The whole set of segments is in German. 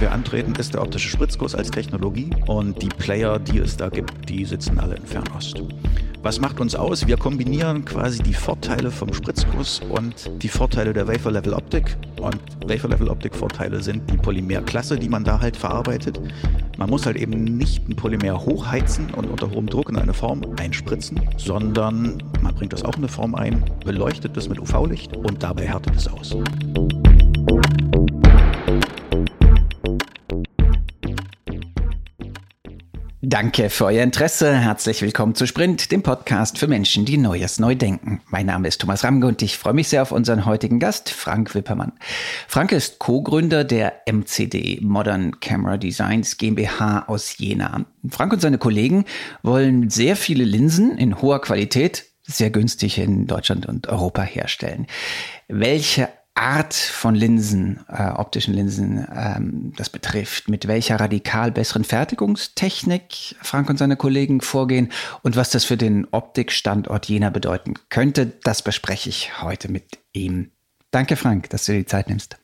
den wir antreten, ist der optische Spritzguss als Technologie und die Player, die es da gibt, die sitzen alle in Fernost. Was macht uns aus? Wir kombinieren quasi die Vorteile vom Spritzguss und die Vorteile der Wafer Level Optik. Und Wafer Level Optik Vorteile sind die Polymerklasse, die man da halt verarbeitet. Man muss halt eben nicht ein Polymer hochheizen und unter hohem Druck in eine Form einspritzen, sondern man bringt das auch in eine Form ein, beleuchtet es mit UV-Licht und dabei härtet es aus. Danke für euer Interesse. Herzlich willkommen zu Sprint, dem Podcast für Menschen, die Neues neu denken. Mein Name ist Thomas Ramge und ich freue mich sehr auf unseren heutigen Gast, Frank Wippermann. Frank ist Co-Gründer der MCD Modern Camera Designs GmbH aus Jena. Frank und seine Kollegen wollen sehr viele Linsen in hoher Qualität sehr günstig in Deutschland und Europa herstellen. Welche Art von Linsen, äh, optischen Linsen, ähm, das betrifft, mit welcher radikal besseren Fertigungstechnik Frank und seine Kollegen vorgehen und was das für den Optikstandort Jena bedeuten könnte, das bespreche ich heute mit ihm. Danke, Frank, dass du dir die Zeit nimmst.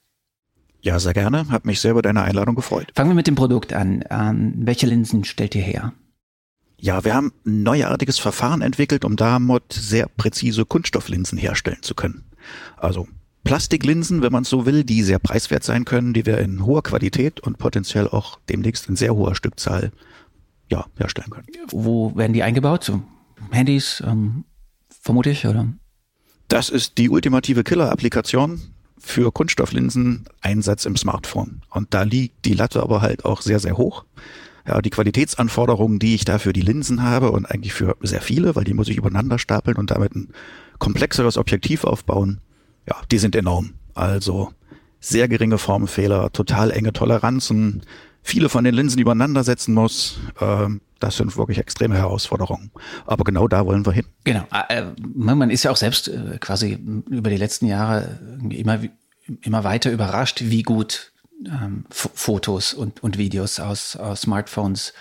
Ja, sehr gerne. Hat mich sehr über deine Einladung gefreut. Fangen wir mit dem Produkt an. Ähm, welche Linsen stellt ihr her? Ja, wir haben ein neuartiges Verfahren entwickelt, um damit sehr präzise Kunststofflinsen herstellen zu können. Also Plastiklinsen, wenn man es so will, die sehr preiswert sein können, die wir in hoher Qualität und potenziell auch demnächst in sehr hoher Stückzahl ja, herstellen können. Wo werden die eingebaut? So Handys, ähm, vermute ich, oder? Das ist die ultimative Killer-Applikation für Kunststofflinsen Einsatz im Smartphone. Und da liegt die Latte aber halt auch sehr, sehr hoch. Ja, die Qualitätsanforderungen, die ich da für die Linsen habe und eigentlich für sehr viele, weil die muss ich übereinander stapeln und damit ein komplexeres Objektiv aufbauen, ja, die sind enorm. Also sehr geringe Formfehler, total enge Toleranzen, viele von den Linsen übereinander setzen muss. Ähm, das sind wirklich extreme Herausforderungen. Aber genau da wollen wir hin. Genau. Äh, äh, man ist ja auch selbst äh, quasi über die letzten Jahre immer, immer weiter überrascht, wie gut ähm, Fotos und, und Videos aus, aus Smartphones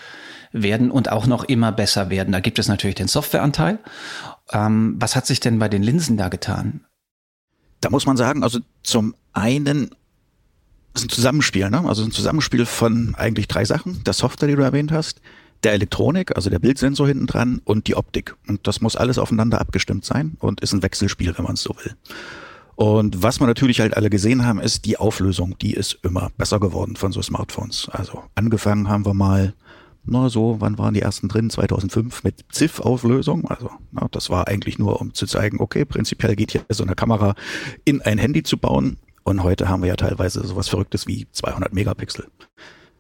werden und auch noch immer besser werden. Da gibt es natürlich den Softwareanteil. Ähm, was hat sich denn bei den Linsen da getan? Da muss man sagen, also zum einen ist ein Zusammenspiel, ne? also ein Zusammenspiel von eigentlich drei Sachen. Der Software, die du erwähnt hast, der Elektronik, also der Bildsensor hinten dran und die Optik. Und das muss alles aufeinander abgestimmt sein und ist ein Wechselspiel, wenn man es so will. Und was wir natürlich halt alle gesehen haben, ist die Auflösung. Die ist immer besser geworden von so Smartphones. Also angefangen haben wir mal na so, wann waren die ersten drin? 2005 mit ZIF-Auflösung. Also na, das war eigentlich nur, um zu zeigen, okay, prinzipiell geht hier so eine Kamera in ein Handy zu bauen. Und heute haben wir ja teilweise sowas Verrücktes wie 200 Megapixel.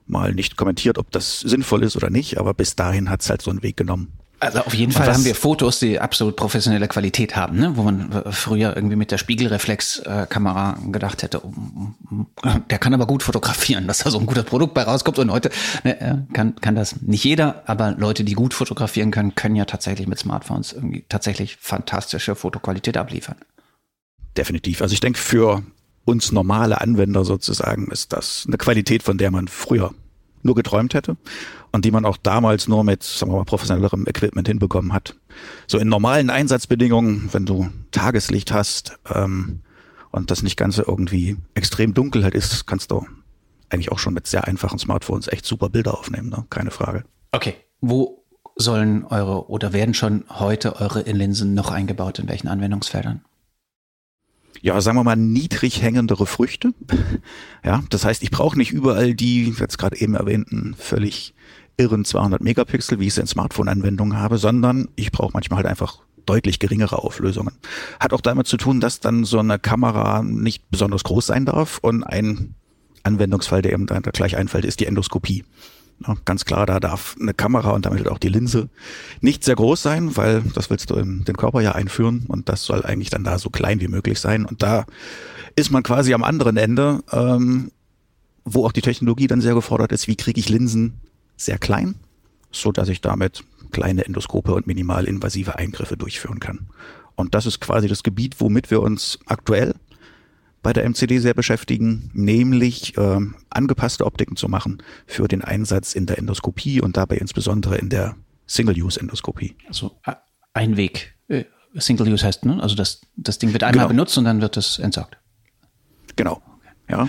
Mal nicht kommentiert, ob das sinnvoll ist oder nicht, aber bis dahin hat's halt so einen Weg genommen. Also auf jeden Fall haben wir Fotos, die absolut professionelle Qualität haben, ne? wo man früher irgendwie mit der Spiegelreflexkamera gedacht hätte, oh, der kann aber gut fotografieren, dass da so ein gutes Produkt bei rauskommt. Und heute ne, kann, kann das nicht jeder, aber Leute, die gut fotografieren können, können ja tatsächlich mit Smartphones irgendwie tatsächlich fantastische Fotoqualität abliefern. Definitiv. Also ich denke, für uns normale Anwender sozusagen ist das eine Qualität, von der man früher nur geträumt hätte und die man auch damals nur mit, sagen wir mal, professionellerem Equipment hinbekommen hat. So in normalen Einsatzbedingungen, wenn du Tageslicht hast ähm, und das nicht ganz irgendwie extrem dunkel halt ist, kannst du eigentlich auch schon mit sehr einfachen Smartphones echt super Bilder aufnehmen, ne? keine Frage. Okay, wo sollen eure oder werden schon heute eure Linsen noch eingebaut, in welchen Anwendungsfeldern? Ja, sagen wir mal, niedrig hängendere Früchte. Ja, das heißt, ich brauche nicht überall die, jetzt gerade eben erwähnten, völlig irren 200 Megapixel, wie ich es in Smartphone-Anwendungen habe, sondern ich brauche manchmal halt einfach deutlich geringere Auflösungen. Hat auch damit zu tun, dass dann so eine Kamera nicht besonders groß sein darf und ein Anwendungsfall, der eben da gleich einfällt, ist die Endoskopie. Ganz klar, da darf eine Kamera und damit auch die Linse nicht sehr groß sein, weil das willst du in den Körper ja einführen und das soll eigentlich dann da so klein wie möglich sein. Und da ist man quasi am anderen Ende, ähm, wo auch die Technologie dann sehr gefordert ist, wie kriege ich Linsen sehr klein, so dass ich damit kleine Endoskope und minimalinvasive Eingriffe durchführen kann. Und das ist quasi das Gebiet, womit wir uns aktuell bei der MCD sehr beschäftigen, nämlich äh, angepasste Optiken zu machen für den Einsatz in der Endoskopie und dabei insbesondere in der Single-Use-Endoskopie. Also ein Weg. Äh, Single-Use heißt, ne? Also das, das Ding wird einmal genau. benutzt und dann wird es entsorgt. Genau. Ja,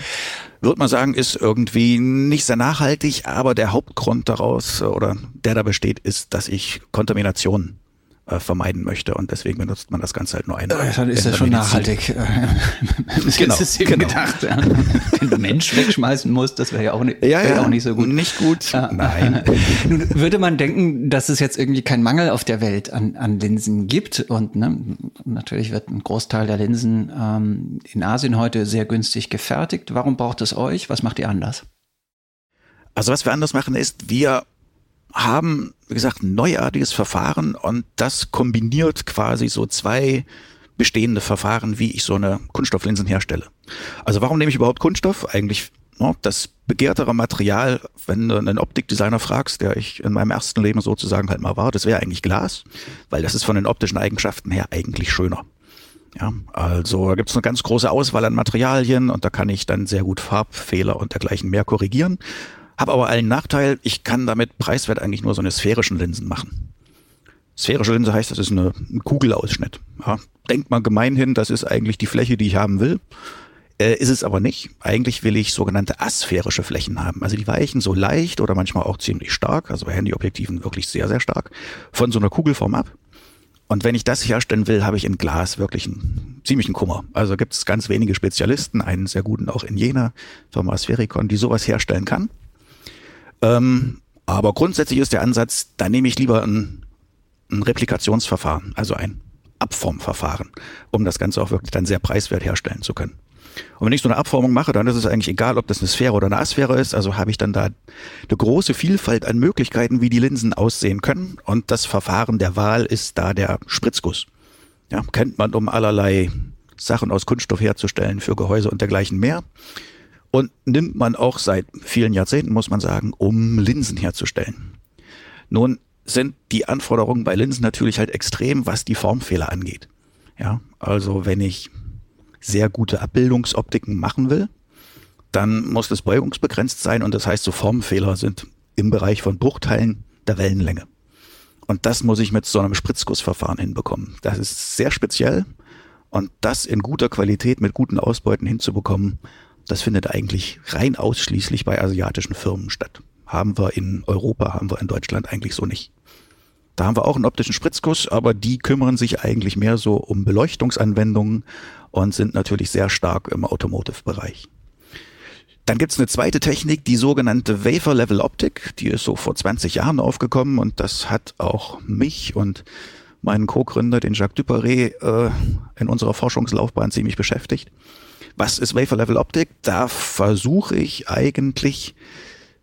würde man sagen, ist irgendwie nicht sehr nachhaltig, aber der Hauptgrund daraus oder der da besteht, ist, dass ich Kontamination äh, vermeiden möchte und deswegen benutzt man das Ganze halt nur einmal. Äh, dann ist das schon nachhaltig. das genau, ist eben genau. gedacht, ja. wenn du Mensch wegschmeißen musst, das wäre ja auch, nicht, ja, ja, auch nicht so gut. Nicht gut. Ja. Nein. Nun würde man denken, dass es jetzt irgendwie keinen Mangel auf der Welt an, an Linsen gibt und ne, natürlich wird ein Großteil der Linsen ähm, in Asien heute sehr günstig gefertigt. Warum braucht es euch? Was macht ihr anders? Also was wir anders machen ist, wir haben, wie gesagt, ein neuartiges Verfahren und das kombiniert quasi so zwei bestehende Verfahren, wie ich so eine Kunststofflinsen herstelle. Also warum nehme ich überhaupt Kunststoff? Eigentlich no, das begehrtere Material, wenn du einen Optikdesigner fragst, der ich in meinem ersten Leben sozusagen halt mal war, das wäre eigentlich Glas, weil das ist von den optischen Eigenschaften her eigentlich schöner. Ja, also da gibt es eine ganz große Auswahl an Materialien und da kann ich dann sehr gut Farbfehler und dergleichen mehr korrigieren. Hab aber einen Nachteil, ich kann damit preiswert eigentlich nur so eine sphärischen Linsen machen. Sphärische Linse heißt, das ist eine, ein Kugelausschnitt. Ja, denkt man gemeinhin, das ist eigentlich die Fläche, die ich haben will. Äh, ist es aber nicht. Eigentlich will ich sogenannte asphärische Flächen haben. Also die weichen so leicht oder manchmal auch ziemlich stark, also bei Handyobjektiven wirklich sehr, sehr stark, von so einer Kugelform ab. Und wenn ich das herstellen will, habe ich in Glas wirklich einen ziemlichen Kummer. Also gibt es ganz wenige Spezialisten, einen sehr guten auch in Jena, Firma Sphericon, die sowas herstellen kann. Ähm, aber grundsätzlich ist der Ansatz, da nehme ich lieber ein, ein Replikationsverfahren, also ein Abformverfahren, um das Ganze auch wirklich dann sehr preiswert herstellen zu können. Und wenn ich so eine Abformung mache, dann ist es eigentlich egal, ob das eine Sphäre oder eine Asphäre ist. Also habe ich dann da eine große Vielfalt an Möglichkeiten, wie die Linsen aussehen können. Und das Verfahren der Wahl ist da der Spritzguss. Ja, kennt man, um allerlei Sachen aus Kunststoff herzustellen für Gehäuse und dergleichen mehr und nimmt man auch seit vielen Jahrzehnten, muss man sagen, um Linsen herzustellen. Nun sind die Anforderungen bei Linsen natürlich halt extrem, was die Formfehler angeht. Ja, also wenn ich sehr gute Abbildungsoptiken machen will, dann muss das beugungsbegrenzt sein und das heißt, so Formfehler sind im Bereich von Bruchteilen der Wellenlänge. Und das muss ich mit so einem Spritzgussverfahren hinbekommen. Das ist sehr speziell und das in guter Qualität mit guten Ausbeuten hinzubekommen, das findet eigentlich rein ausschließlich bei asiatischen Firmen statt. Haben wir in Europa, haben wir in Deutschland eigentlich so nicht. Da haben wir auch einen optischen Spritzguss, aber die kümmern sich eigentlich mehr so um Beleuchtungsanwendungen und sind natürlich sehr stark im Automotive-Bereich. Dann gibt's eine zweite Technik, die sogenannte Wafer Level Optik. Die ist so vor 20 Jahren aufgekommen und das hat auch mich und meinen Co-Gründer, den Jacques Duparé, äh, in unserer Forschungslaufbahn ziemlich beschäftigt. Was ist Wafer Level Optik? Da versuche ich eigentlich,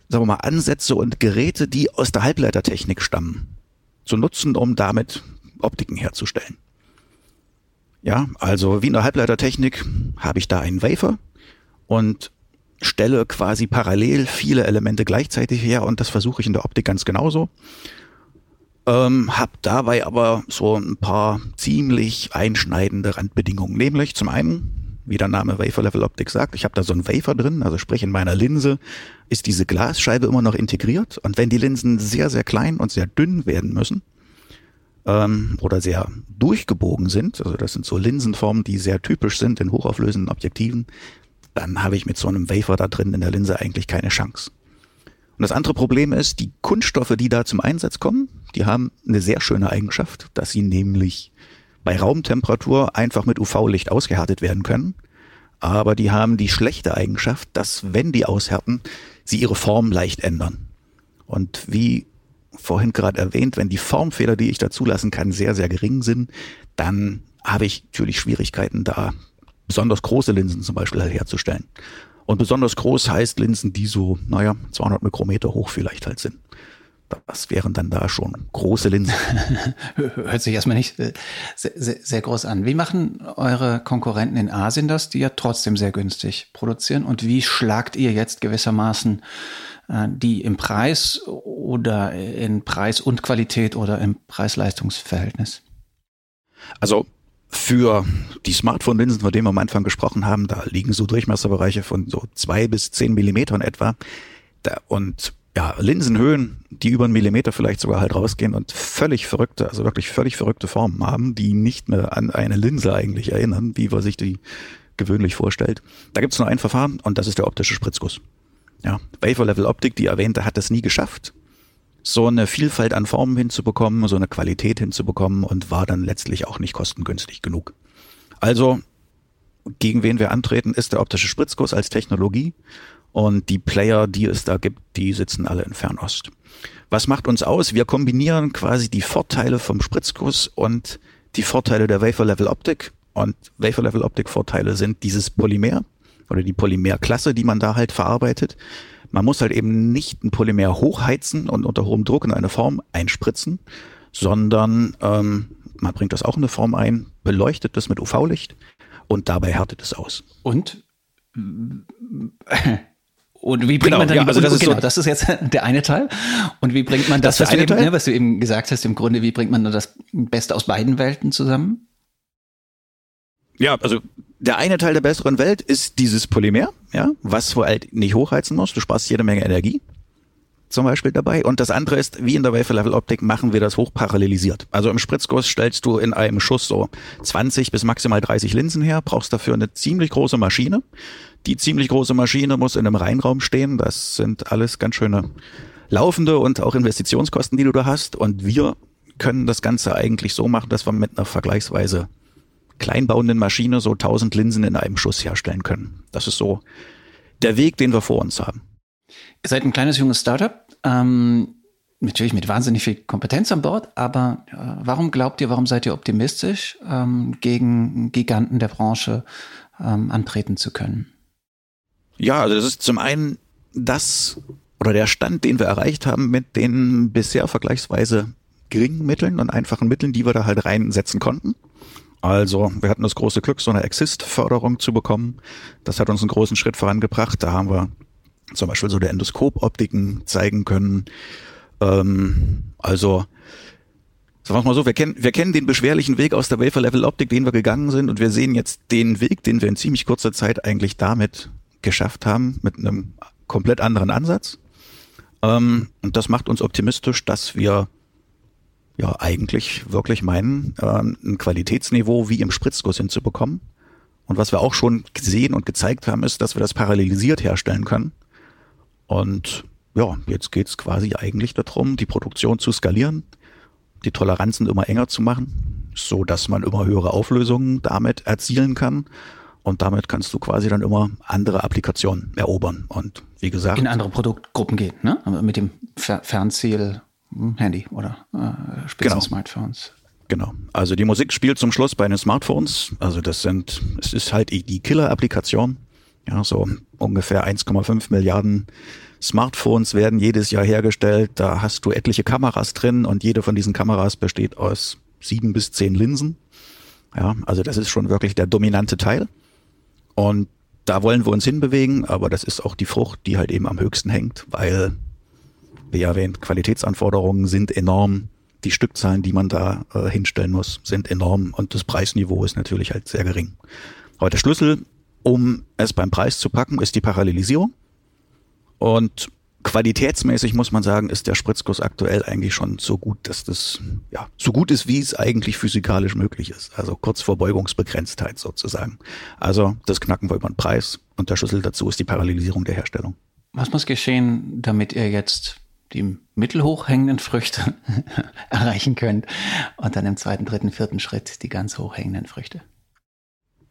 sagen wir mal, Ansätze und Geräte, die aus der Halbleitertechnik stammen, zu nutzen, um damit Optiken herzustellen. Ja, also wie in der Halbleitertechnik habe ich da einen Wafer und stelle quasi parallel viele Elemente gleichzeitig her und das versuche ich in der Optik ganz genauso. Ähm, hab dabei aber so ein paar ziemlich einschneidende Randbedingungen, nämlich zum einen wie der Name Wafer Level Optik sagt. Ich habe da so ein Wafer drin, also sprich in meiner Linse ist diese Glasscheibe immer noch integriert. Und wenn die Linsen sehr, sehr klein und sehr dünn werden müssen ähm, oder sehr durchgebogen sind, also das sind so Linsenformen, die sehr typisch sind in hochauflösenden Objektiven, dann habe ich mit so einem Wafer da drin in der Linse eigentlich keine Chance. Und das andere Problem ist, die Kunststoffe, die da zum Einsatz kommen, die haben eine sehr schöne Eigenschaft, dass sie nämlich bei Raumtemperatur einfach mit UV-Licht ausgehärtet werden können. Aber die haben die schlechte Eigenschaft, dass wenn die aushärten, sie ihre Form leicht ändern. Und wie vorhin gerade erwähnt, wenn die Formfehler, die ich da zulassen kann, sehr, sehr gering sind, dann habe ich natürlich Schwierigkeiten, da besonders große Linsen zum Beispiel halt herzustellen. Und besonders groß heißt Linsen, die so, naja, 200 Mikrometer hoch vielleicht halt sind. Was wären dann da schon große Linsen? Hört sich erstmal nicht sehr, sehr, sehr, groß an. Wie machen eure Konkurrenten in Asien das, die ja trotzdem sehr günstig produzieren? Und wie schlagt ihr jetzt gewissermaßen äh, die im Preis oder in Preis und Qualität oder im Preis-Leistungs-Verhältnis? Also für die Smartphone-Linsen, von denen wir am Anfang gesprochen haben, da liegen so Durchmesserbereiche von so zwei bis zehn Millimetern etwa. Da, und ja, Linsenhöhen, die über einen Millimeter vielleicht sogar halt rausgehen und völlig verrückte, also wirklich völlig verrückte Formen haben, die nicht mehr an eine Linse eigentlich erinnern, wie wir sich die gewöhnlich vorstellt. Da gibt es nur ein Verfahren und das ist der optische Spritzguss. Ja, Wafer Level Optik, die erwähnte, hat es nie geschafft, so eine Vielfalt an Formen hinzubekommen, so eine Qualität hinzubekommen und war dann letztlich auch nicht kostengünstig genug. Also, gegen wen wir antreten, ist der optische Spritzguss als Technologie und die Player, die es da gibt, die sitzen alle in Fernost. Was macht uns aus? Wir kombinieren quasi die Vorteile vom Spritzguss und die Vorteile der Wafer Level Optik. Und Wafer Level Optik Vorteile sind dieses Polymer oder die Polymerklasse, die man da halt verarbeitet. Man muss halt eben nicht ein Polymer hochheizen und unter hohem Druck in eine Form einspritzen, sondern ähm, man bringt das auch in eine Form ein, beleuchtet das mit UV-Licht und dabei härtet es aus. Und und wie bringt genau, man dann ja, also das, ist genau, so das ist jetzt der eine Teil. Und wie bringt man das, das was, du eben, ne, was, du eben, gesagt hast, im Grunde, wie bringt man das Beste aus beiden Welten zusammen? Ja, also der eine Teil der besseren Welt ist dieses Polymer, ja, was du halt nicht hochheizen musst. Du sparst jede Menge Energie zum Beispiel dabei. Und das andere ist, wie in der Wafer Level Optik machen wir das hochparallelisiert. Also im Spritzguss stellst du in einem Schuss so 20 bis maximal 30 Linsen her, brauchst dafür eine ziemlich große Maschine. Die ziemlich große Maschine muss in einem Reinraum stehen. Das sind alles ganz schöne laufende und auch Investitionskosten, die du da hast. Und wir können das Ganze eigentlich so machen, dass wir mit einer vergleichsweise kleinbauenden Maschine so 1000 Linsen in einem Schuss herstellen können. Das ist so der Weg, den wir vor uns haben. Ihr seid ein kleines junges Startup. Ähm, natürlich mit wahnsinnig viel Kompetenz an Bord, aber äh, warum glaubt ihr, warum seid ihr optimistisch, ähm, gegen Giganten der Branche ähm, antreten zu können? Ja, also das ist zum einen das oder der Stand, den wir erreicht haben mit den bisher vergleichsweise geringen Mitteln und einfachen Mitteln, die wir da halt reinsetzen konnten. Also wir hatten das große Glück, so eine Exist-Förderung zu bekommen. Das hat uns einen großen Schritt vorangebracht. Da haben wir zum Beispiel so der Endoskop-Optiken zeigen können. Ähm, also Sagen wir mal so, wir kennen, wir kennen den beschwerlichen Weg aus der Wafer-Level-Optik, den wir gegangen sind und wir sehen jetzt den Weg, den wir in ziemlich kurzer Zeit eigentlich damit geschafft haben, mit einem komplett anderen Ansatz. Ähm, und das macht uns optimistisch, dass wir ja eigentlich wirklich meinen, äh, ein Qualitätsniveau wie im Spritzguss hinzubekommen. Und was wir auch schon gesehen und gezeigt haben, ist, dass wir das parallelisiert herstellen können. Und ja, jetzt geht's quasi eigentlich darum, die Produktion zu skalieren, die Toleranzen immer enger zu machen, so dass man immer höhere Auflösungen damit erzielen kann. Und damit kannst du quasi dann immer andere Applikationen erobern. Und wie gesagt. In andere Produktgruppen gehen, ne? Mit dem Fernziel hm, Handy oder äh, Spitzen-Smartphones. Genau. genau. Also die Musik spielt zum Schluss bei den Smartphones. Also das sind, es ist halt die Killer-Applikation. Ja, so ungefähr 1,5 Milliarden Smartphones werden jedes Jahr hergestellt. Da hast du etliche Kameras drin und jede von diesen Kameras besteht aus sieben bis zehn Linsen. Ja, also das ist schon wirklich der dominante Teil. Und da wollen wir uns hinbewegen, aber das ist auch die Frucht, die halt eben am höchsten hängt, weil, wie erwähnt, Qualitätsanforderungen sind enorm. Die Stückzahlen, die man da äh, hinstellen muss, sind enorm und das Preisniveau ist natürlich halt sehr gering. Der Schlüssel um es beim Preis zu packen, ist die Parallelisierung. Und qualitätsmäßig muss man sagen, ist der Spritzguss aktuell eigentlich schon so gut, dass das ja so gut ist, wie es eigentlich physikalisch möglich ist. Also kurz vor Beugungsbegrenztheit sozusagen. Also das knacken wir über den Preis und der Schlüssel dazu ist die Parallelisierung der Herstellung. Was muss geschehen, damit ihr jetzt die mittelhoch hängenden Früchte erreichen könnt und dann im zweiten, dritten, vierten Schritt die ganz hoch hängenden Früchte?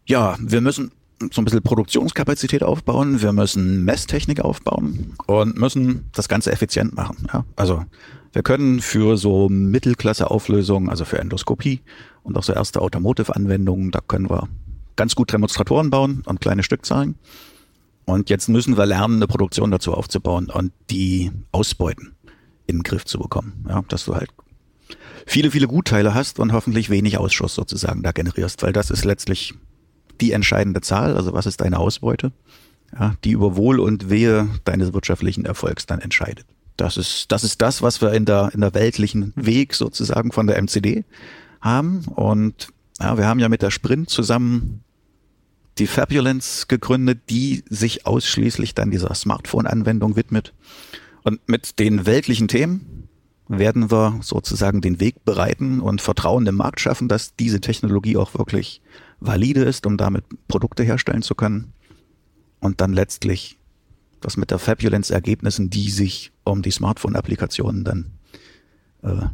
Ja, wir müssen so ein bisschen Produktionskapazität aufbauen, wir müssen Messtechnik aufbauen und müssen das Ganze effizient machen. Ja? Also wir können für so Mittelklasse-Auflösungen, also für Endoskopie und auch so erste Automotive-Anwendungen, da können wir ganz gut Demonstratoren bauen und kleine Stückzahlen. Und jetzt müssen wir lernen, eine Produktion dazu aufzubauen und die Ausbeuten in den Griff zu bekommen. Ja, dass du halt viele, viele Gutteile hast und hoffentlich wenig Ausschuss sozusagen da generierst, weil das ist letztlich die entscheidende Zahl, also was ist deine Ausbeute, ja, die über Wohl und Wehe deines wirtschaftlichen Erfolgs dann entscheidet. Das ist, das ist das, was wir in der, in der weltlichen Weg sozusagen von der MCD haben. Und ja, wir haben ja mit der Sprint zusammen die Fabulence gegründet, die sich ausschließlich dann dieser Smartphone-Anwendung widmet. Und mit den weltlichen Themen werden wir sozusagen den Weg bereiten und Vertrauen im Markt schaffen, dass diese Technologie auch wirklich valide ist, um damit Produkte herstellen zu können. Und dann letztlich das mit der Fabulence-Ergebnissen, die sich um die Smartphone-Applikationen dann äh,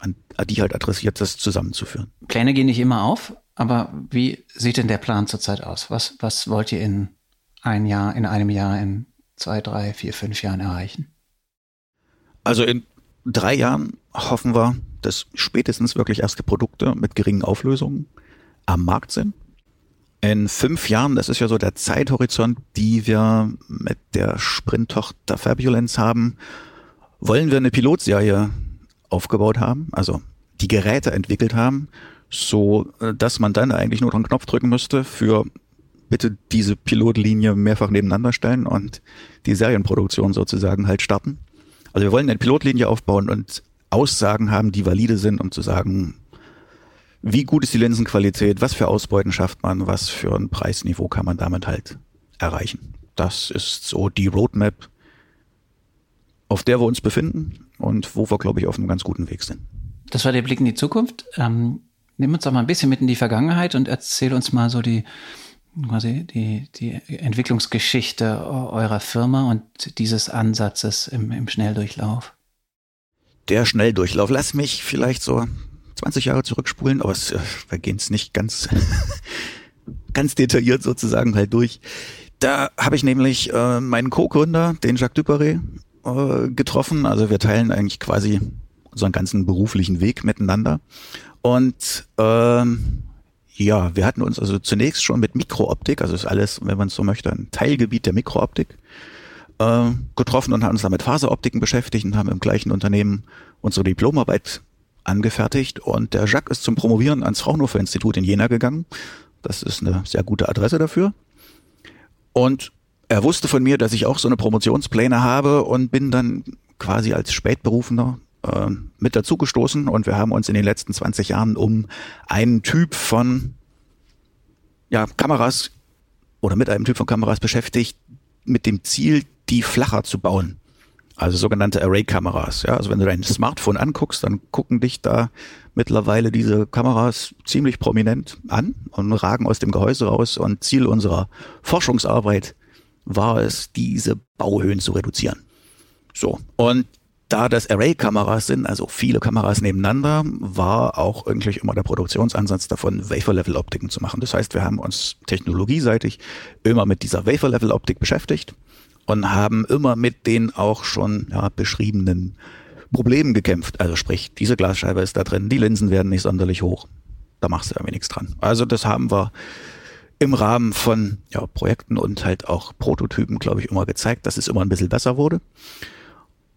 an, die halt adressiert, das zusammenzuführen. Pläne gehen nicht immer auf, aber wie sieht denn der Plan zurzeit aus? Was, was wollt ihr in ein Jahr, in einem Jahr, in zwei, drei, vier, fünf Jahren erreichen? Also in drei Jahren hoffen wir, dass spätestens wirklich erste Produkte mit geringen Auflösungen am Markt sind. In fünf Jahren, das ist ja so der Zeithorizont, die wir mit der Sprint-Tochter Fabulence haben, wollen wir eine Pilotserie aufgebaut haben, also die Geräte entwickelt haben, so äh, dass man dann eigentlich nur einen Knopf drücken müsste für bitte diese Pilotlinie mehrfach nebeneinander stellen und die Serienproduktion sozusagen halt starten. Also wir wollen eine Pilotlinie aufbauen und Aussagen haben, die valide sind, um zu sagen, wie gut ist die Linsenqualität, was für Ausbeuten schafft man, was für ein Preisniveau kann man damit halt erreichen. Das ist so die Roadmap, auf der wir uns befinden und wo wir, glaube ich, auf einem ganz guten Weg sind. Das war der Blick in die Zukunft. Ähm, nimm uns doch mal ein bisschen mit in die Vergangenheit und erzähl uns mal so die, quasi die, die Entwicklungsgeschichte eurer Firma und dieses Ansatzes im, im Schnelldurchlauf. Der Schnelldurchlauf. Lass mich vielleicht so 20 Jahre zurückspulen, aber es, äh, wir gehen es nicht ganz, ganz detailliert sozusagen halt durch. Da habe ich nämlich äh, meinen Co-Gründer, den Jacques Duperret, äh, getroffen. Also wir teilen eigentlich quasi unseren ganzen beruflichen Weg miteinander. Und ähm, ja, wir hatten uns also zunächst schon mit Mikrooptik, also ist alles, wenn man es so möchte, ein Teilgebiet der Mikrooptik, äh, getroffen und haben uns damit Faseroptiken beschäftigt und haben im gleichen Unternehmen unsere Diplomarbeit angefertigt. Und der Jacques ist zum Promovieren ans Fraunhofer Institut in Jena gegangen. Das ist eine sehr gute Adresse dafür. Und er wusste von mir, dass ich auch so eine Promotionspläne habe und bin dann quasi als Spätberufener äh, mit dazugestoßen und wir haben uns in den letzten 20 Jahren um einen Typ von ja, Kameras oder mit einem Typ von Kameras beschäftigt, mit dem Ziel, die flacher zu bauen. Also sogenannte Array-Kameras. Ja, also wenn du dein Smartphone anguckst, dann gucken dich da mittlerweile diese Kameras ziemlich prominent an und ragen aus dem Gehäuse raus. Und Ziel unserer Forschungsarbeit war es, diese Bauhöhen zu reduzieren. So. Und da das Array-Kameras sind, also viele Kameras nebeneinander, war auch eigentlich immer der Produktionsansatz davon, Wafer-Level-Optiken zu machen. Das heißt, wir haben uns technologieseitig immer mit dieser Wafer-Level-Optik beschäftigt und haben immer mit den auch schon ja, beschriebenen Problemen gekämpft. Also sprich, diese Glasscheibe ist da drin, die Linsen werden nicht sonderlich hoch. Da machst du irgendwie nichts dran. Also das haben wir im Rahmen von ja, Projekten und halt auch Prototypen, glaube ich, immer gezeigt, dass es immer ein bisschen besser wurde.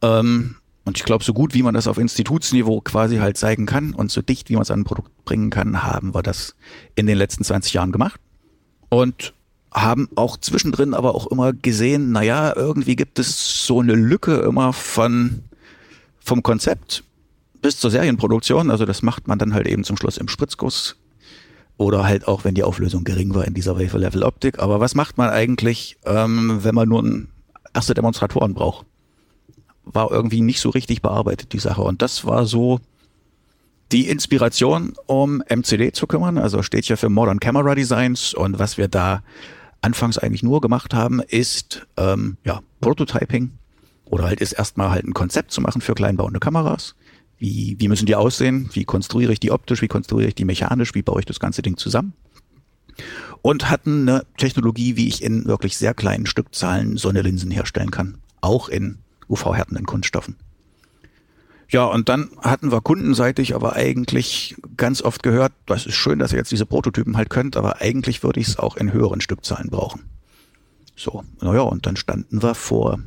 Ähm, und ich glaube, so gut wie man das auf Institutsniveau quasi halt zeigen kann und so dicht wie man es an ein Produkt bringen kann, haben wir das in den letzten 20 Jahren gemacht. Und haben auch zwischendrin aber auch immer gesehen, naja, irgendwie gibt es so eine Lücke immer von, vom Konzept bis zur Serienproduktion. Also das macht man dann halt eben zum Schluss im Spritzguss oder halt auch, wenn die Auflösung gering war in dieser Wafer-Level-Optik. Aber was macht man eigentlich, ähm, wenn man nur erste Demonstratoren braucht? war irgendwie nicht so richtig bearbeitet, die Sache. Und das war so die Inspiration, um MCD zu kümmern. Also steht ja für Modern Camera Designs. Und was wir da anfangs eigentlich nur gemacht haben, ist ähm, ja Prototyping oder halt ist erstmal halt ein Konzept zu machen für kleinbauende Kameras. Wie, wie müssen die aussehen? Wie konstruiere ich die optisch? Wie konstruiere ich die mechanisch? Wie baue ich das ganze Ding zusammen? Und hatten eine Technologie, wie ich in wirklich sehr kleinen Stückzahlen so eine Linsen herstellen kann. Auch in UV-härtenden Kunststoffen. Ja, und dann hatten wir kundenseitig aber eigentlich ganz oft gehört, das ist schön, dass ihr jetzt diese Prototypen halt könnt, aber eigentlich würde ich es auch in höheren Stückzahlen brauchen. So, naja, und dann standen wir vor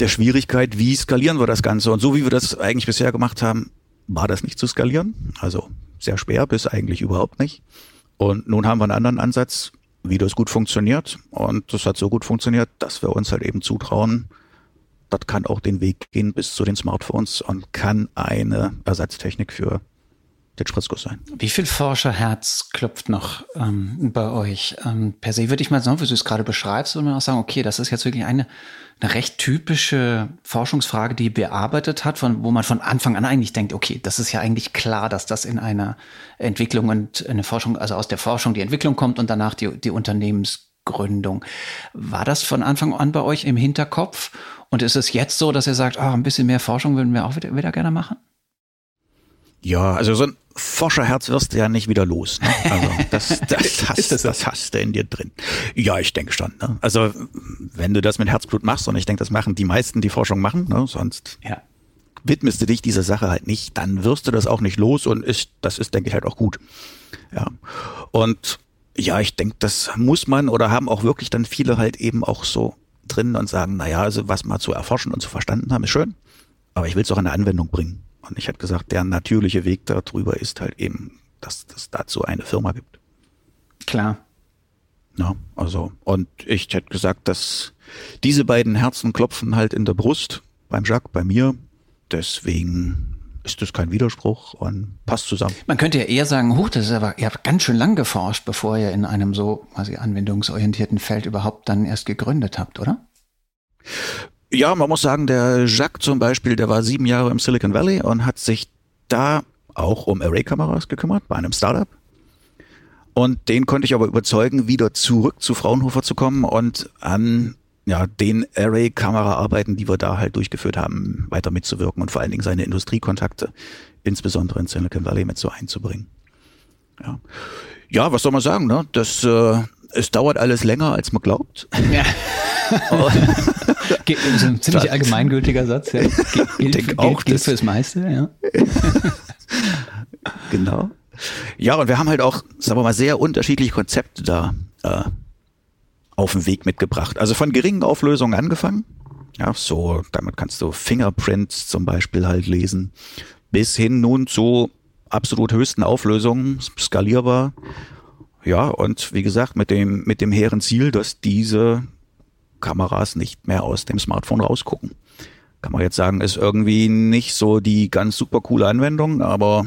der Schwierigkeit, wie skalieren wir das Ganze? Und so wie wir das eigentlich bisher gemacht haben, war das nicht zu skalieren. Also sehr schwer bis eigentlich überhaupt nicht. Und nun haben wir einen anderen Ansatz, wie das gut funktioniert. Und das hat so gut funktioniert, dass wir uns halt eben zutrauen, das kann auch den Weg gehen bis zu den Smartphones und kann eine Ersatztechnik für den Spritzguss sein. Wie viel Forscherherz klopft noch ähm, bei euch? Ähm, per se würde ich mal sagen, wie du es gerade beschreibst, würde man auch sagen, okay, das ist jetzt wirklich eine, eine recht typische Forschungsfrage, die bearbeitet hat, von, wo man von Anfang an eigentlich denkt, okay, das ist ja eigentlich klar, dass das in einer Entwicklung und eine Forschung, also aus der Forschung die Entwicklung kommt und danach die, die Unternehmensgründung. War das von Anfang an bei euch im Hinterkopf? Und ist es jetzt so, dass ihr sagt, ah, ein bisschen mehr Forschung würden wir auch wieder, wieder gerne machen? Ja, also so ein Forscherherz wirst du ja nicht wieder los. Ne? Also das, das, hast, das, das hast du in dir drin. Ja, ich denke schon. Ne? Also wenn du das mit Herzblut machst, und ich denke, das machen die meisten, die Forschung machen, ne? sonst ja. widmest du dich dieser Sache halt nicht, dann wirst du das auch nicht los und ist, das ist, denke ich, halt auch gut. Ja. Und ja, ich denke, das muss man oder haben auch wirklich dann viele halt eben auch so drin und sagen, naja, also was mal zu erforschen und zu verstanden haben, ist schön, aber ich will es auch in der Anwendung bringen. Und ich hätte gesagt, der natürliche Weg darüber ist halt eben, dass es dazu eine Firma gibt. Klar. Ja, also, und ich hätte gesagt, dass diese beiden Herzen klopfen halt in der Brust, beim Jacques, bei mir. Deswegen ist das kein Widerspruch und passt zusammen. Man könnte ja eher sagen, huch, das ist aber, ihr habt ganz schön lang geforscht, bevor ihr in einem so quasi anwendungsorientierten Feld überhaupt dann erst gegründet habt, oder? Ja, man muss sagen, der Jacques zum Beispiel, der war sieben Jahre im Silicon Valley und hat sich da auch um Array-Kameras gekümmert bei einem Startup. Und den konnte ich aber überzeugen, wieder zurück zu Fraunhofer zu kommen und an ja, den Array-Kamera-Arbeiten, die wir da halt durchgeführt haben, weiter mitzuwirken und vor allen Dingen seine Industriekontakte, insbesondere in Silicon Valley, mit so einzubringen. Ja, ja was soll man sagen, ne? Das, äh, es dauert alles länger, als man glaubt. Ja. das ist ein ziemlich allgemeingültiger Satz. Ja. Gilt, gilt, auch, gilt fürs meiste. Ja. genau. Ja, und wir haben halt auch, sagen wir mal, sehr unterschiedliche Konzepte da äh, auf den Weg mitgebracht. Also von geringen Auflösungen angefangen. Ja, so, damit kannst du Fingerprints zum Beispiel halt lesen. Bis hin nun zu absolut höchsten Auflösungen, skalierbar. Ja, und wie gesagt, mit dem, mit dem hehren Ziel, dass diese Kameras nicht mehr aus dem Smartphone rausgucken. Kann man jetzt sagen, ist irgendwie nicht so die ganz super coole Anwendung, aber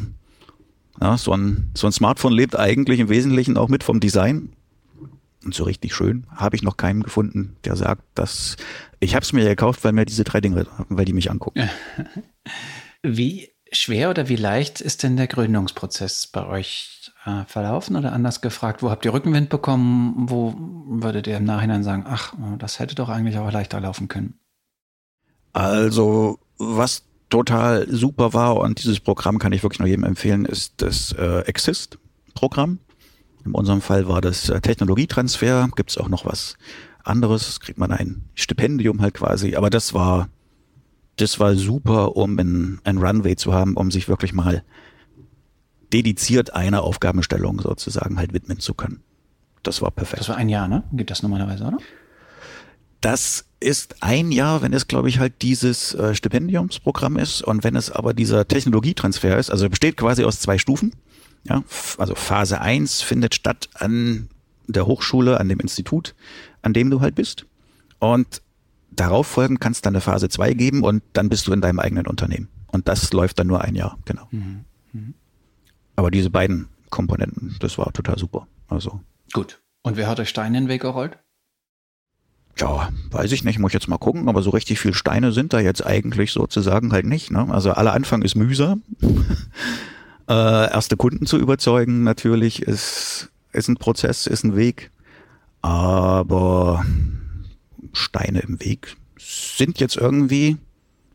ja, so, ein, so ein Smartphone lebt eigentlich im Wesentlichen auch mit vom Design. Und so richtig schön habe ich noch keinen gefunden, der sagt, dass ich habe es mir gekauft, weil mir diese drei Dinge, weil die mich angucken. Wie schwer oder wie leicht ist denn der Gründungsprozess bei euch äh, verlaufen oder anders gefragt, wo habt ihr Rückenwind bekommen? Wo würdet ihr im Nachhinein sagen, ach, das hätte doch eigentlich auch leichter laufen können? Also, was total super war und dieses Programm kann ich wirklich nur jedem empfehlen, ist das äh, Exist-Programm. In unserem Fall war das äh, Technologietransfer. Gibt es auch noch was anderes? Kriegt man ein Stipendium halt quasi. Aber das war, das war super, um ein, ein Runway zu haben, um sich wirklich mal dediziert einer Aufgabenstellung sozusagen halt widmen zu können. Das war perfekt. Das war ein Jahr, ne? Geht das normalerweise, oder? Das ist ein Jahr, wenn es, glaube ich, halt dieses äh, Stipendiumsprogramm ist und wenn es aber dieser Technologietransfer ist, also besteht quasi aus zwei Stufen. Ja, also Phase 1 findet statt an der Hochschule, an dem Institut, an dem du halt bist. Und darauf folgend kannst du dann eine Phase 2 geben und dann bist du in deinem eigenen Unternehmen. Und das läuft dann nur ein Jahr, genau. Mhm. Mhm. Aber diese beiden Komponenten, das war total super. Also. Gut. Und wer hat euch Steine in den Weg gerollt? Ja, weiß ich nicht, muss ich jetzt mal gucken, aber so richtig viel Steine sind da jetzt eigentlich sozusagen halt nicht. Ne? Also aller Anfang ist mühsam. äh, erste Kunden zu überzeugen natürlich ist, ist ein Prozess, ist ein Weg. Aber Steine im Weg sind jetzt irgendwie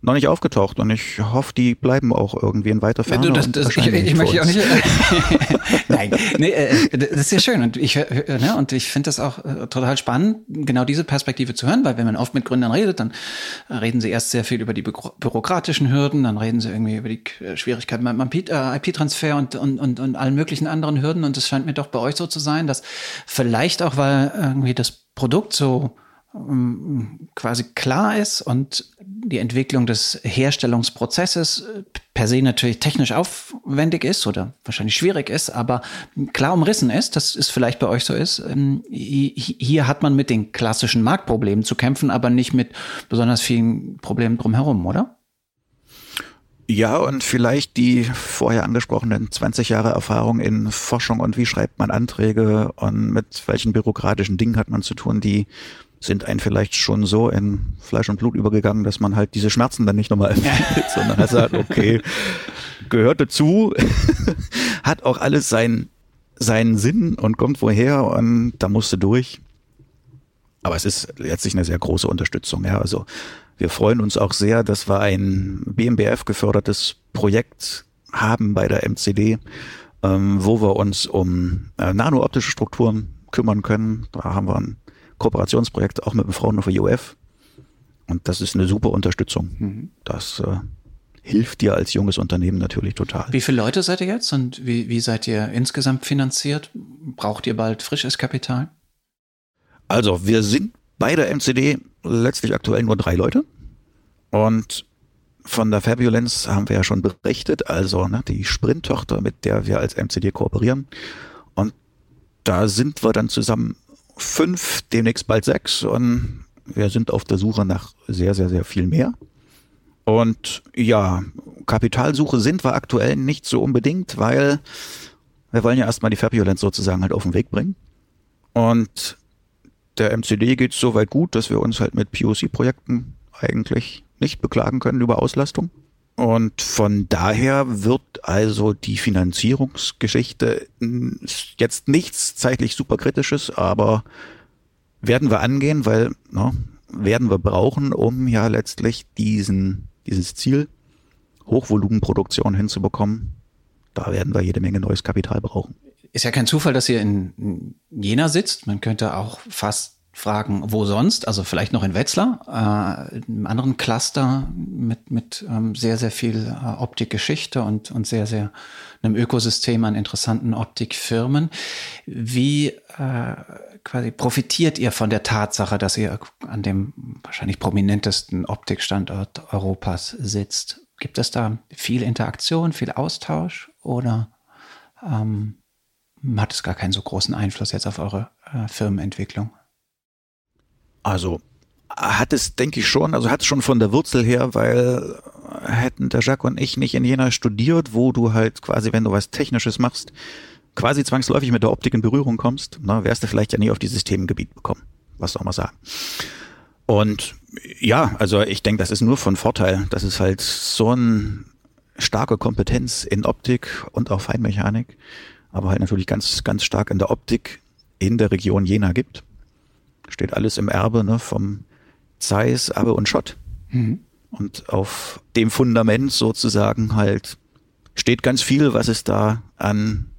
noch nicht aufgetaucht und ich hoffe, die bleiben auch irgendwie in weiter Ferne. Das, das, ich, ich möchte auch nicht. Nein, nee, äh, das ist sehr schön und ich, äh, ne, und ich finde das auch äh, total spannend, genau diese Perspektive zu hören, weil wenn man oft mit Gründern redet, dann reden sie erst sehr viel über die bürokratischen Hürden, dann reden sie irgendwie über die Schwierigkeiten beim IP-Transfer und, und, und, und allen möglichen anderen Hürden und es scheint mir doch bei euch so zu sein, dass vielleicht auch, weil irgendwie das Produkt so quasi klar ist und die Entwicklung des Herstellungsprozesses äh, per se natürlich technisch aufwendig ist oder wahrscheinlich schwierig ist, aber klar umrissen ist, dass es vielleicht bei euch so ist. Ähm, hier hat man mit den klassischen Marktproblemen zu kämpfen, aber nicht mit besonders vielen Problemen drumherum, oder? Ja, und vielleicht die vorher angesprochenen 20 Jahre Erfahrung in Forschung und wie schreibt man Anträge und mit welchen bürokratischen Dingen hat man zu tun, die sind einen vielleicht schon so in Fleisch und Blut übergegangen, dass man halt diese Schmerzen dann nicht nochmal empfindet, sondern halt sagt, okay, gehört dazu, hat auch alles seinen, seinen Sinn und kommt woher und da musste durch. Aber es ist letztlich eine sehr große Unterstützung, ja, also wir freuen uns auch sehr, dass wir ein BMBF gefördertes Projekt haben bei der MCD, ähm, wo wir uns um äh, nanooptische Strukturen kümmern können. Da haben wir ein Kooperationsprojekt auch mit dem Fraunhofer UF. Und das ist eine super Unterstützung. Mhm. Das äh, hilft dir als junges Unternehmen natürlich total. Wie viele Leute seid ihr jetzt und wie, wie seid ihr insgesamt finanziert? Braucht ihr bald frisches Kapital? Also wir sind bei der MCD letztlich aktuell nur drei Leute. Und von der Fabulence haben wir ja schon berichtet, also ne, die Sprint-Tochter, mit der wir als MCD kooperieren. Und da sind wir dann zusammen fünf, demnächst bald sechs und wir sind auf der Suche nach sehr, sehr, sehr viel mehr. Und ja, Kapitalsuche sind wir aktuell nicht so unbedingt, weil wir wollen ja erstmal die Fabulence sozusagen halt auf den Weg bringen. Und der MCD geht so weit gut, dass wir uns halt mit POC-Projekten eigentlich nicht beklagen können über Auslastung. Und von daher wird also die Finanzierungsgeschichte jetzt nichts zeitlich super kritisches, aber werden wir angehen, weil no, werden wir brauchen, um ja letztlich diesen, dieses Ziel Hochvolumenproduktion hinzubekommen. Da werden wir jede Menge neues Kapital brauchen. Ist ja kein Zufall, dass ihr in Jena sitzt. Man könnte auch fast fragen, wo sonst? Also vielleicht noch in Wetzlar, äh, einem anderen Cluster mit, mit ähm, sehr, sehr viel äh, Optikgeschichte und, und sehr, sehr einem Ökosystem an interessanten Optikfirmen. Wie äh, quasi profitiert ihr von der Tatsache, dass ihr an dem wahrscheinlich prominentesten Optikstandort Europas sitzt? Gibt es da viel Interaktion, viel Austausch oder ähm, hat es gar keinen so großen Einfluss jetzt auf eure äh, Firmenentwicklung? Also hat es, denke ich schon, also hat es schon von der Wurzel her, weil hätten der Jacques und ich nicht in Jena studiert, wo du halt quasi, wenn du was Technisches machst, quasi zwangsläufig mit der Optik in Berührung kommst, na, wärst du vielleicht ja nie auf dieses Themengebiet bekommen. Was soll man sagen? Und ja, also ich denke, das ist nur von Vorteil. Das ist halt so eine starke Kompetenz in Optik und auch Feinmechanik, aber halt natürlich ganz, ganz stark in der Optik in der Region Jena gibt steht alles im Erbe ne, vom Zeiss, Abbe und Schott. Mhm. Und auf dem Fundament sozusagen halt steht ganz viel, was es da an,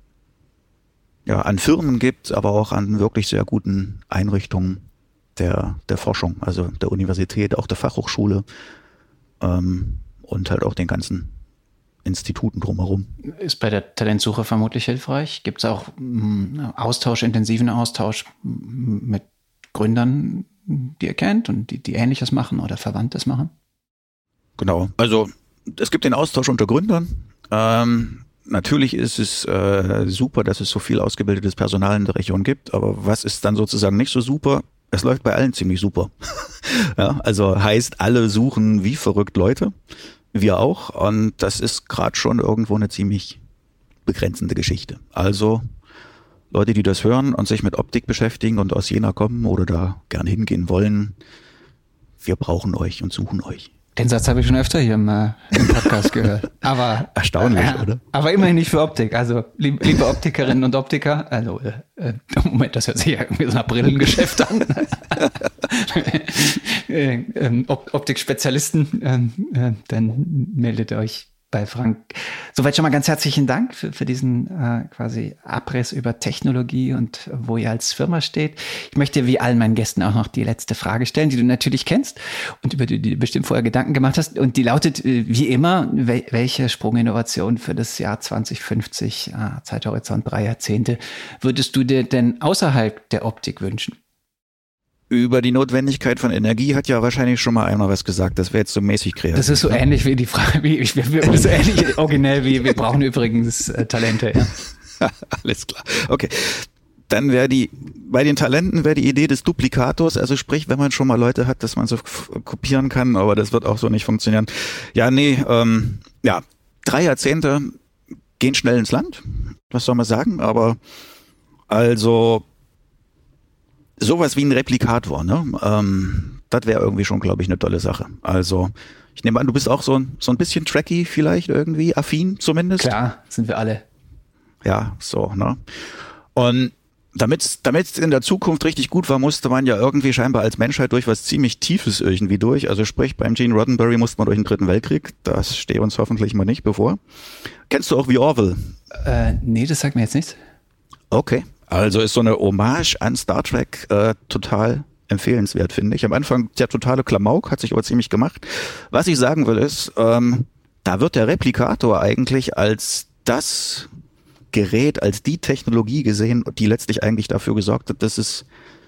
ja, an Firmen gibt, aber auch an wirklich sehr guten Einrichtungen der, der Forschung, also der Universität, auch der Fachhochschule ähm, und halt auch den ganzen Instituten drumherum. Ist bei der Talentsuche vermutlich hilfreich? Gibt es auch mh, Austausch, intensiven Austausch mit Gründern, die ihr kennt und die, die Ähnliches machen oder Verwandtes machen? Genau. Also es gibt den Austausch unter Gründern. Ähm, natürlich ist es äh, super, dass es so viel ausgebildetes Personal in der Region gibt, aber was ist dann sozusagen nicht so super? Es läuft bei allen ziemlich super. ja, also heißt, alle suchen wie verrückt Leute. Wir auch. Und das ist gerade schon irgendwo eine ziemlich begrenzende Geschichte. Also Leute, die das hören und sich mit Optik beschäftigen und aus Jena kommen oder da gern hingehen wollen, wir brauchen euch und suchen euch. Den Satz habe ich schon öfter hier im, äh, im Podcast gehört. Aber erstaunlich, äh, oder? Aber immerhin nicht für Optik. Also lieb, liebe Optikerinnen und Optiker, also äh, äh Moment, das hört sich ja irgendwie so nach Brillengeschäft an. äh, ähm, Optik-Spezialisten, ähm, äh, dann meldet euch bei Frank. Soweit schon mal ganz herzlichen Dank für, für diesen äh, quasi Abriss über Technologie und wo ihr als Firma steht. Ich möchte wie allen meinen Gästen auch noch die letzte Frage stellen, die du natürlich kennst und über die du bestimmt vorher Gedanken gemacht hast. Und die lautet äh, wie immer, wel welche Sprunginnovation für das Jahr 2050, äh, Zeithorizont drei Jahrzehnte, würdest du dir denn außerhalb der Optik wünschen? Über die Notwendigkeit von Energie hat ja wahrscheinlich schon mal einmal was gesagt. Das wäre jetzt so mäßig kreativ. Das ist so ne? ähnlich wie die Frage, wie, ich, wir, so ähnlich originell wie wir brauchen übrigens äh, Talente. Ja. Alles klar. Okay. Dann wäre die, bei den Talenten wäre die Idee des Duplikators, also sprich, wenn man schon mal Leute hat, dass man so kopieren kann, aber das wird auch so nicht funktionieren. Ja, nee, ähm, ja, drei Jahrzehnte gehen schnell ins Land. Was soll man sagen? Aber also sowas wie ein Replikator, ne? Ähm, das wäre irgendwie schon, glaube ich, eine tolle Sache. Also ich nehme an, du bist auch so ein, so ein bisschen tracky vielleicht irgendwie, affin zumindest. Klar, sind wir alle. Ja, so, ne? Und damit es in der Zukunft richtig gut war, musste man ja irgendwie scheinbar als Menschheit durch was ziemlich Tiefes irgendwie durch. Also sprich, beim Gene Roddenberry musste man durch den Dritten Weltkrieg. Das steht uns hoffentlich mal nicht bevor. Kennst du auch wie Orville? Äh, nee, das sagt mir jetzt nichts. Okay. Also ist so eine Hommage an Star Trek äh, total empfehlenswert, finde ich. Am Anfang der totale Klamauk, hat sich aber ziemlich gemacht. Was ich sagen will ist, ähm, da wird der Replikator eigentlich als das Gerät, als die Technologie gesehen, die letztlich eigentlich dafür gesorgt hat, dass es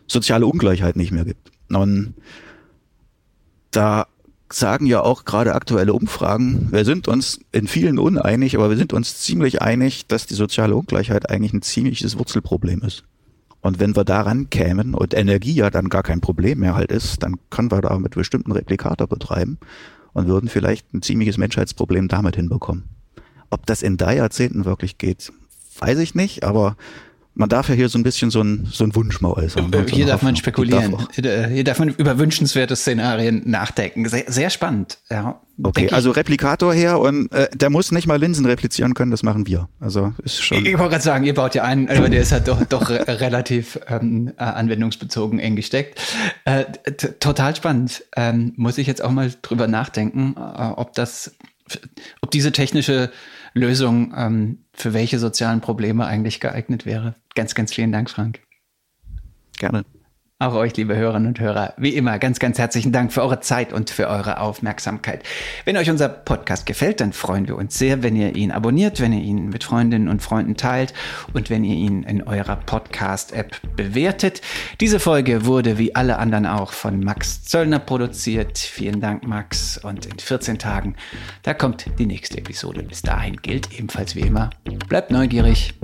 soziale Ungleichheit nicht mehr gibt. Und da sagen ja auch gerade aktuelle Umfragen, wir sind uns in vielen uneinig, aber wir sind uns ziemlich einig, dass die soziale Ungleichheit eigentlich ein ziemliches Wurzelproblem ist. Und wenn wir daran kämen und Energie ja dann gar kein Problem mehr halt ist, dann können wir da mit bestimmten Replikator betreiben und würden vielleicht ein ziemliches Menschheitsproblem damit hinbekommen. Ob das in drei Jahrzehnten wirklich geht, weiß ich nicht, aber man darf ja hier so ein bisschen so ein, so ein Wunsch mal äußern. Ne? Hier darf man spekulieren. Darf hier darf man über wünschenswerte Szenarien nachdenken. Sehr, sehr spannend. Ja, okay, also Replikator her und äh, der muss nicht mal Linsen replizieren können, das machen wir. Also ist schon. Ich, ich wollte gerade sagen, ihr baut ja einen, aber der ist halt doch, doch relativ ähm, äh, anwendungsbezogen eng gesteckt. Äh, total spannend. Ähm, muss ich jetzt auch mal drüber nachdenken, äh, ob das, ob diese technische Lösung ähm, für welche sozialen Probleme eigentlich geeignet wäre. Ganz, ganz vielen Dank, Frank. Gerne. Auch euch, liebe Hörerinnen und Hörer, wie immer ganz, ganz herzlichen Dank für eure Zeit und für eure Aufmerksamkeit. Wenn euch unser Podcast gefällt, dann freuen wir uns sehr, wenn ihr ihn abonniert, wenn ihr ihn mit Freundinnen und Freunden teilt und wenn ihr ihn in eurer Podcast-App bewertet. Diese Folge wurde wie alle anderen auch von Max Zöllner produziert. Vielen Dank, Max. Und in 14 Tagen, da kommt die nächste Episode. Bis dahin gilt ebenfalls wie immer, bleibt neugierig